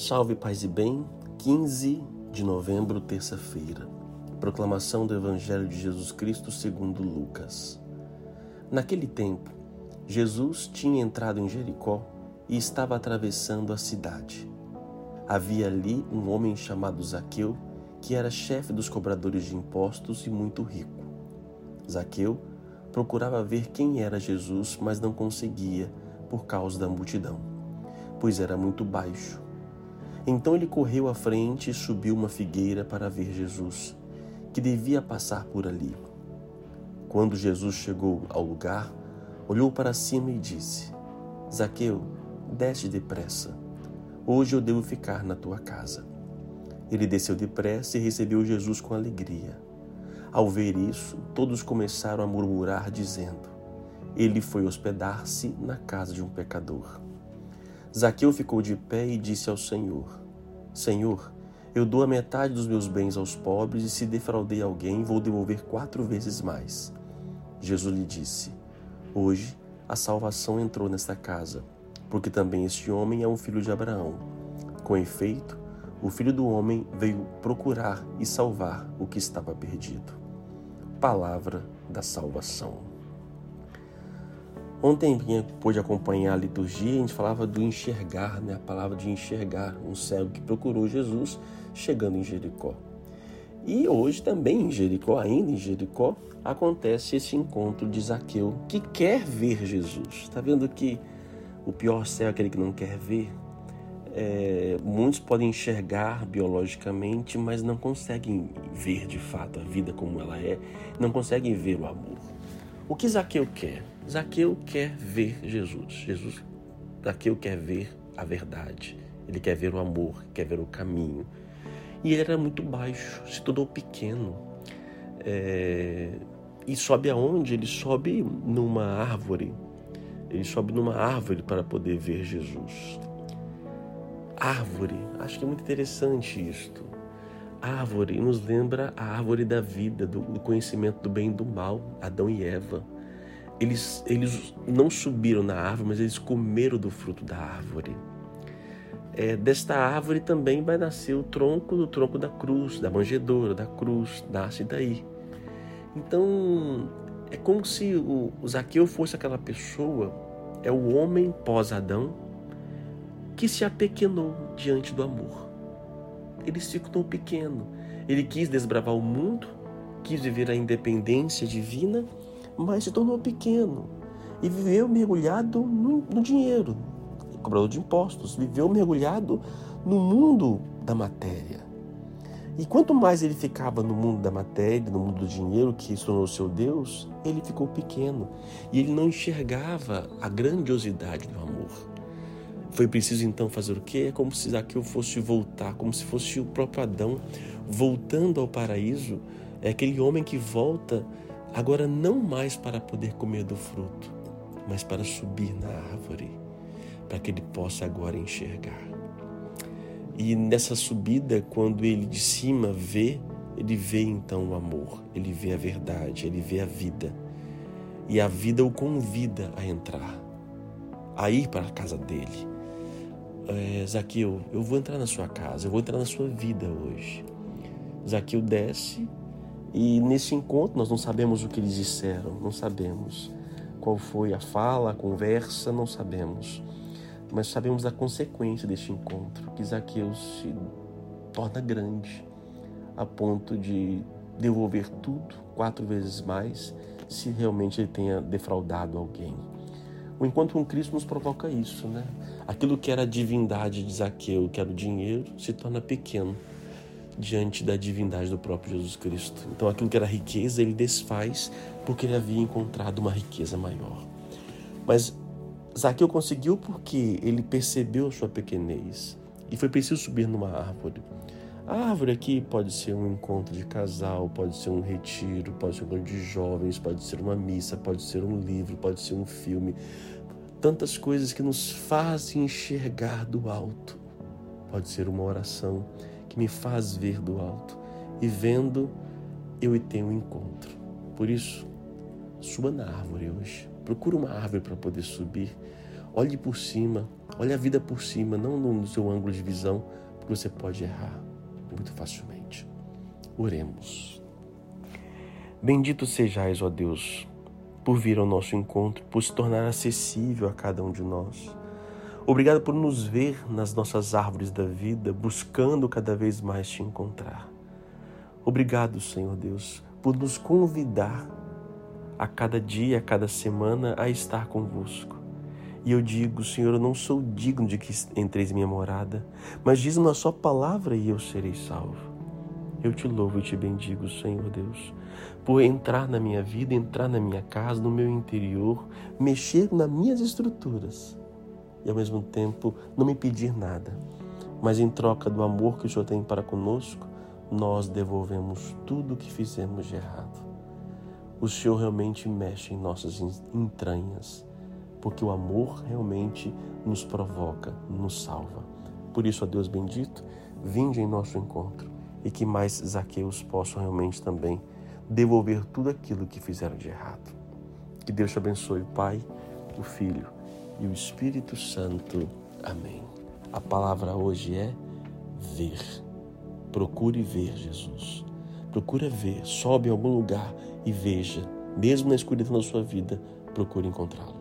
Salve paz e bem, 15 de novembro, terça-feira. Proclamação do Evangelho de Jesus Cristo segundo Lucas. Naquele tempo, Jesus tinha entrado em Jericó e estava atravessando a cidade. Havia ali um homem chamado Zaqueu, que era chefe dos cobradores de impostos e muito rico. Zaqueu procurava ver quem era Jesus, mas não conseguia por causa da multidão, pois era muito baixo então ele correu à frente e subiu uma figueira para ver Jesus, que devia passar por ali. Quando Jesus chegou ao lugar, olhou para cima e disse: Zaqueu, desce depressa. Hoje eu devo ficar na tua casa. Ele desceu depressa e recebeu Jesus com alegria. Ao ver isso, todos começaram a murmurar, dizendo: Ele foi hospedar-se na casa de um pecador. Zaqueu ficou de pé e disse ao Senhor: Senhor, eu dou a metade dos meus bens aos pobres e se defraudei alguém, vou devolver quatro vezes mais. Jesus lhe disse: Hoje a salvação entrou nesta casa, porque também este homem é um filho de Abraão. Com efeito, o filho do homem veio procurar e salvar o que estava perdido. Palavra da salvação. Ontem quem pôde acompanhar a liturgia, a gente falava do enxergar, né? a palavra de enxergar, um cego que procurou Jesus chegando em Jericó. E hoje também em Jericó, ainda em Jericó, acontece esse encontro de Zaqueu que quer ver Jesus. Está vendo que o pior céu é aquele que não quer ver? É, muitos podem enxergar biologicamente, mas não conseguem ver de fato a vida como ela é, não conseguem ver o amor. O que Zaqueu quer? Zaqueu quer ver Jesus. Jesus, Zaqueu quer ver a verdade. Ele quer ver o amor, quer ver o caminho. E ele era muito baixo, se tornou pequeno. É... E sobe aonde? Ele sobe numa árvore. Ele sobe numa árvore para poder ver Jesus. Árvore, acho que é muito interessante isto. Árvore nos lembra a árvore da vida, do, do conhecimento do bem e do mal, Adão e Eva. Eles, eles não subiram na árvore, mas eles comeram do fruto da árvore. É, desta árvore também vai nascer o tronco do tronco da cruz, da manjedoura, da cruz, nasce daí. Então, é como se o, o Zaqueu fosse aquela pessoa, é o homem pós-Adão, que se apequenou diante do amor ele se tornou pequeno. Ele quis desbravar o mundo, quis viver a independência divina, mas se tornou pequeno e viveu mergulhado no, no dinheiro, cobrador de impostos, viveu mergulhado no mundo da matéria. E quanto mais ele ficava no mundo da matéria, no mundo do dinheiro, que se tornou seu Deus, ele ficou pequeno. E ele não enxergava a grandiosidade do amor. Foi preciso então fazer o quê? É como se Zaqueu fosse voltar, como se fosse o próprio Adão voltando ao paraíso. É aquele homem que volta agora não mais para poder comer do fruto, mas para subir na árvore, para que ele possa agora enxergar. E nessa subida, quando ele de cima vê, ele vê então o amor, ele vê a verdade, ele vê a vida. E a vida o convida a entrar, a ir para a casa dele é, Zaqueu, eu vou entrar na sua casa, eu vou entrar na sua vida hoje. Zaqueu desce e nesse encontro nós não sabemos o que eles disseram, não sabemos qual foi a fala, a conversa, não sabemos. Mas sabemos a consequência deste encontro, que Zaqueu se torna grande a ponto de devolver tudo quatro vezes mais se realmente ele tenha defraudado alguém. O encontro com Cristo nos provoca isso, né? Aquilo que era a divindade de Zaqueu, que era o dinheiro, se torna pequeno diante da divindade do próprio Jesus Cristo. Então aquilo que era riqueza, ele desfaz porque ele havia encontrado uma riqueza maior. Mas Zaqueu conseguiu porque ele percebeu sua pequenez e foi preciso subir numa árvore. A árvore aqui pode ser um encontro de casal, pode ser um retiro, pode ser um encontro de jovens, pode ser uma missa, pode ser um livro, pode ser um filme. Tantas coisas que nos fazem enxergar do alto. Pode ser uma oração que me faz ver do alto. E vendo, eu tenho um encontro. Por isso, suba na árvore hoje. Procura uma árvore para poder subir. Olhe por cima, Olha a vida por cima, não no seu ângulo de visão, porque você pode errar muito facilmente. Oremos. Bendito sejais, ó Deus, por vir ao nosso encontro, por se tornar acessível a cada um de nós. Obrigado por nos ver nas nossas árvores da vida, buscando cada vez mais te encontrar. Obrigado, Senhor Deus, por nos convidar a cada dia, a cada semana a estar convosco. E eu digo, Senhor, eu não sou digno de que entreis minha morada, mas diz uma só palavra e eu serei salvo. Eu te louvo e te bendigo, Senhor Deus, por entrar na minha vida, entrar na minha casa, no meu interior, mexer nas minhas estruturas e ao mesmo tempo não me pedir nada. Mas em troca do amor que o Senhor tem para conosco, nós devolvemos tudo o que fizemos de errado. O Senhor realmente mexe em nossas entranhas, porque o amor realmente nos provoca, nos salva. Por isso, ó Deus bendito, vinde em nosso encontro e que mais Zaqueus possam realmente também devolver tudo aquilo que fizeram de errado. Que Deus te abençoe, o Pai, o Filho e o Espírito Santo. Amém. A palavra hoje é ver. Procure ver Jesus. Procura ver, sobe em algum lugar e veja, mesmo na escuridão da sua vida, procure encontrá-lo.